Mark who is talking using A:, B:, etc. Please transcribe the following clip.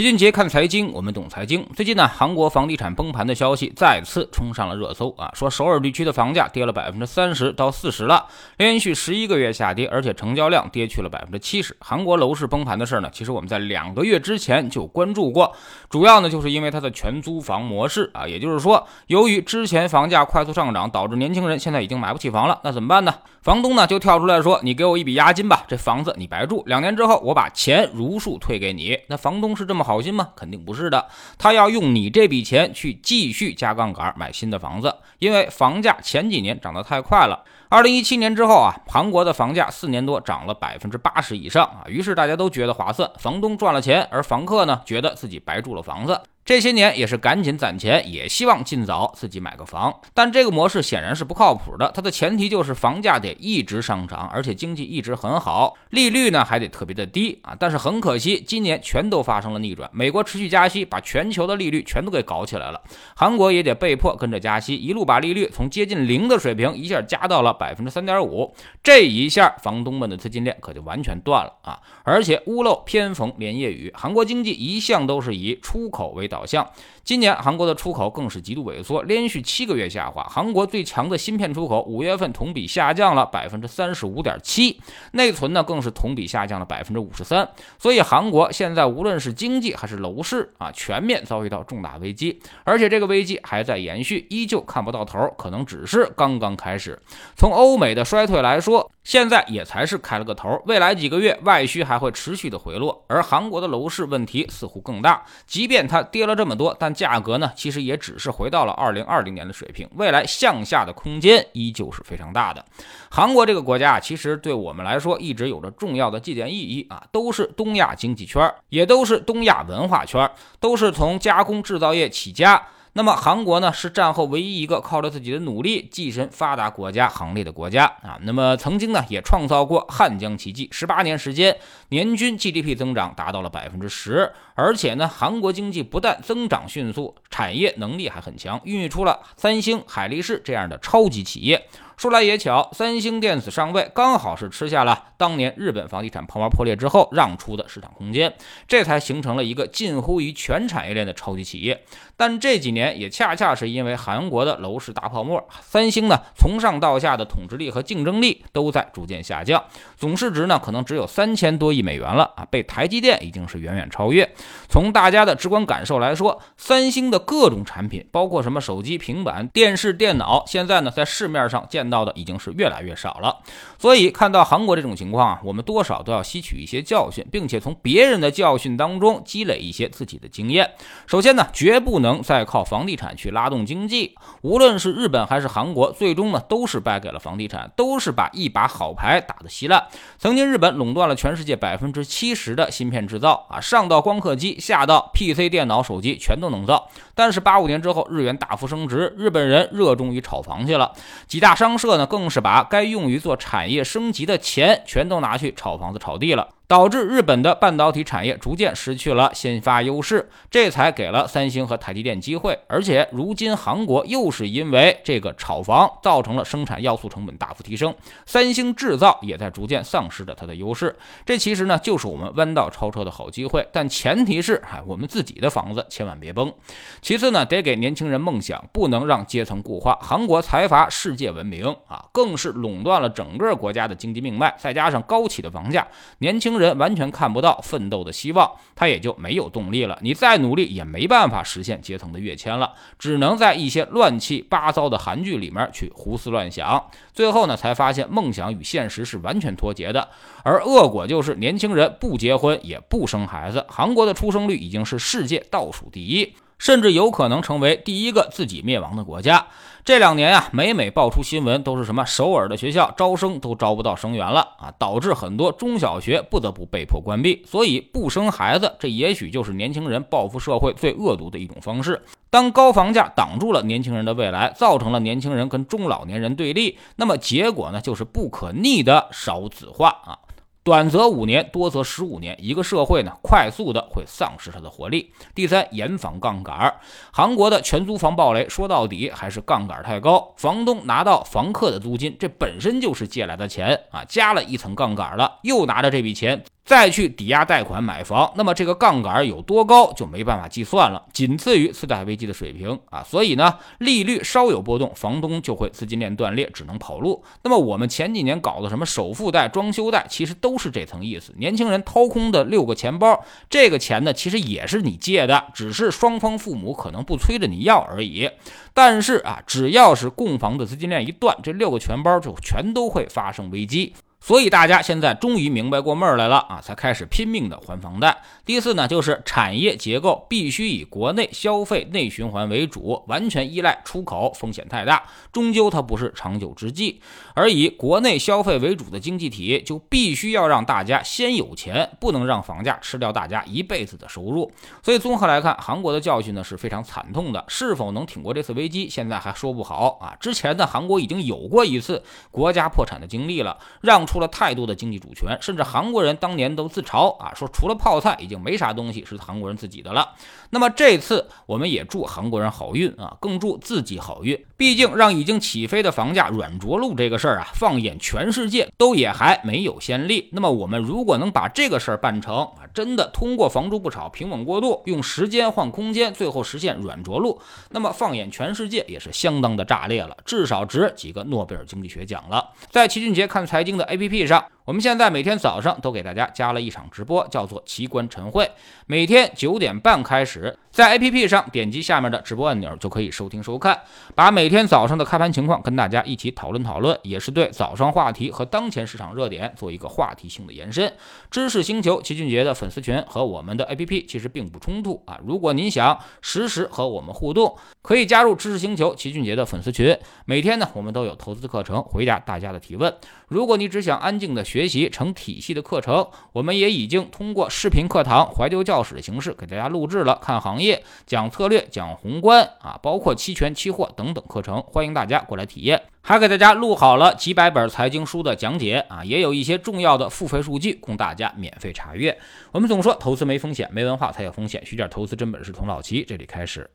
A: 齐俊杰看财经，我们懂财经。最近呢，韩国房地产崩盘的消息再次冲上了热搜啊！说首尔地区的房价跌了百分之三十到四十了，连续十一个月下跌，而且成交量跌去了百分之七十。韩国楼市崩盘的事呢，其实我们在两个月之前就关注过，主要呢就是因为它的全租房模式啊，也就是说，由于之前房价快速上涨，导致年轻人现在已经买不起房了，那怎么办呢？房东呢就跳出来说：“你给我一笔押金吧，这房子你白住，两年之后我把钱如数退给你。”那房东是这么。好心吗？肯定不是的，他要用你这笔钱去继续加杠杆买新的房子，因为房价前几年涨得太快了。二零一七年之后啊，韩国的房价四年多涨了百分之八十以上啊，于是大家都觉得划算，房东赚了钱，而房客呢觉得自己白住了房子。这些年也是赶紧攒钱，也希望尽早自己买个房。但这个模式显然是不靠谱的。它的前提就是房价得一直上涨，而且经济一直很好，利率呢还得特别的低啊。但是很可惜，今年全都发生了逆转。美国持续加息，把全球的利率全都给搞起来了。韩国也得被迫跟着加息，一路把利率从接近零的水平一下加到了百分之三点五。这一下，房东们的资金链可就完全断了啊！而且屋漏偏逢连夜雨，韩国经济一向都是以出口为导。向，今年韩国的出口更是极度萎缩，连续七个月下滑。韩国最强的芯片出口，五月份同比下降了百分之三十五点七，内存呢更是同比下降了百分之五十三。所以韩国现在无论是经济还是楼市啊，全面遭遇到重大危机，而且这个危机还在延续，依旧看不到头，可能只是刚刚开始。从欧美的衰退来说，现在也才是开了个头，未来几个月外需还会持续的回落，而韩国的楼市问题似乎更大，即便它跌了。这么多，但价格呢，其实也只是回到了二零二零年的水平，未来向下的空间依旧是非常大的。韩国这个国家啊，其实对我们来说一直有着重要的借鉴意义啊，都是东亚经济圈，也都是东亚文化圈，都是从加工制造业起家。那么韩国呢，是战后唯一一个靠着自己的努力跻身发达国家行列的国家啊。那么曾经呢，也创造过汉江奇迹，十八年时间，年均 GDP 增长达到了百分之十，而且呢，韩国经济不但增长迅速，产业能力还很强，孕育出了三星、海力士这样的超级企业。说来也巧，三星电子上位，刚好是吃下了当年日本房地产泡沫破裂之后让出的市场空间，这才形成了一个近乎于全产业链的超级企业。但这几年也恰恰是因为韩国的楼市大泡沫，三星呢从上到下的统治力和竞争力都在逐渐下降，总市值呢可能只有三千多亿美元了啊，被台积电已经是远远超越。从大家的直观感受来说，三星的各种产品，包括什么手机、平板、电视、电脑，现在呢在市面上见。到的已经是越来越少了，所以看到韩国这种情况啊，我们多少都要吸取一些教训，并且从别人的教训当中积累一些自己的经验。首先呢，绝不能再靠房地产去拉动经济。无论是日本还是韩国，最终呢都是败给了房地产，都是把一把好牌打得稀烂。曾经日本垄断了全世界百分之七十的芯片制造啊，上到光刻机，下到 PC 电脑、手机，全都能造。但是八五年之后，日元大幅升值，日本人热衷于炒房去了，几大商。社呢，更是把该用于做产业升级的钱，全都拿去炒房子、炒地了。导致日本的半导体产业逐渐失去了先发优势，这才给了三星和台积电机会。而且如今韩国又是因为这个炒房，造成了生产要素成本大幅提升，三星制造也在逐渐丧失着它的优势。这其实呢，就是我们弯道超车的好机会，但前提是，哎，我们自己的房子千万别崩。其次呢，得给年轻人梦想，不能让阶层固化。韩国财阀世界闻名啊，更是垄断了整个国家的经济命脉，再加上高企的房价，年轻。人完全看不到奋斗的希望，他也就没有动力了。你再努力也没办法实现阶层的跃迁了，只能在一些乱七八糟的韩剧里面去胡思乱想。最后呢，才发现梦想与现实是完全脱节的，而恶果就是年轻人不结婚也不生孩子。韩国的出生率已经是世界倒数第一。甚至有可能成为第一个自己灭亡的国家。这两年呀，每每爆出新闻，都是什么首尔的学校招生都招不到生源了啊，导致很多中小学不得不被迫关闭。所以不生孩子，这也许就是年轻人报复社会最恶毒的一种方式。当高房价挡住了年轻人的未来，造成了年轻人跟中老年人对立，那么结果呢，就是不可逆的少子化啊。短则五年，多则十五年，一个社会呢，快速的会丧失它的活力。第三，严防杠杆。韩国的全租房暴雷，说到底还是杠杆太高。房东拿到房客的租金，这本身就是借来的钱啊，加了一层杠杆了，又拿着这笔钱再去抵押贷款买房，那么这个杠杆有多高就没办法计算了，仅次于次贷危机的水平啊。所以呢，利率稍有波动，房东就会资金链断裂，只能跑路。那么我们前几年搞的什么首付贷、装修贷，其实都是这层意思。年轻人掏空的六个钱包，这个钱呢，其实也是你借的，只是双方父母可能不催着你要而已。但是啊，只要是供房的资金链一断，这六个钱包就全都会发生危机。所以大家现在终于明白过闷儿来了啊，才开始拼命的还房贷。第四呢，就是产业结构必须以国内消费内循环为主，完全依赖出口风险太大，终究它不是长久之计。而以国内消费为主的经济体，就必须要让大家先有钱，不能让房价吃掉大家一辈子的收入。所以综合来看，韩国的教训呢是非常惨痛的，是否能挺过这次危机，现在还说不好啊。之前呢，韩国已经有过一次国家破产的经历了，让。出了太多的经济主权，甚至韩国人当年都自嘲啊，说除了泡菜，已经没啥东西是韩国人自己的了。那么这次我们也祝韩国人好运啊，更祝自己好运。毕竟让已经起飞的房价软着陆这个事儿啊，放眼全世界都也还没有先例。那么我们如果能把这个事儿办成啊，真的通过房住不炒平稳过渡，用时间换空间，最后实现软着陆，那么放眼全世界也是相当的炸裂了，至少值几个诺贝尔经济学奖了。在齐俊杰看财经的 A。APP 上，我们现在每天早上都给大家加了一场直播，叫做奇观晨会，每天九点半开始。在 APP 上点击下面的直播按钮就可以收听收看，把每天早上的开盘情况跟大家一起讨论讨论，也是对早上话题和当前市场热点做一个话题性的延伸。知识星球齐俊杰的粉丝群和我们的 APP 其实并不冲突啊。如果您想实时和我们互动，可以加入知识星球齐俊杰的粉丝群。每天呢，我们都有投资课程回答大家的提问。如果你只想安静的学学习成体系的课程，我们也已经通过视频课堂怀旧教室的形式给大家录制了看行。业讲策略、讲宏观啊，包括期权、期货等等课程，欢迎大家过来体验。还给大家录好了几百本财经书的讲解啊，也有一些重要的付费数据供大家免费查阅。我们总说投资没风险，没文化才有风险。学点投资真本事，从老齐这里开始。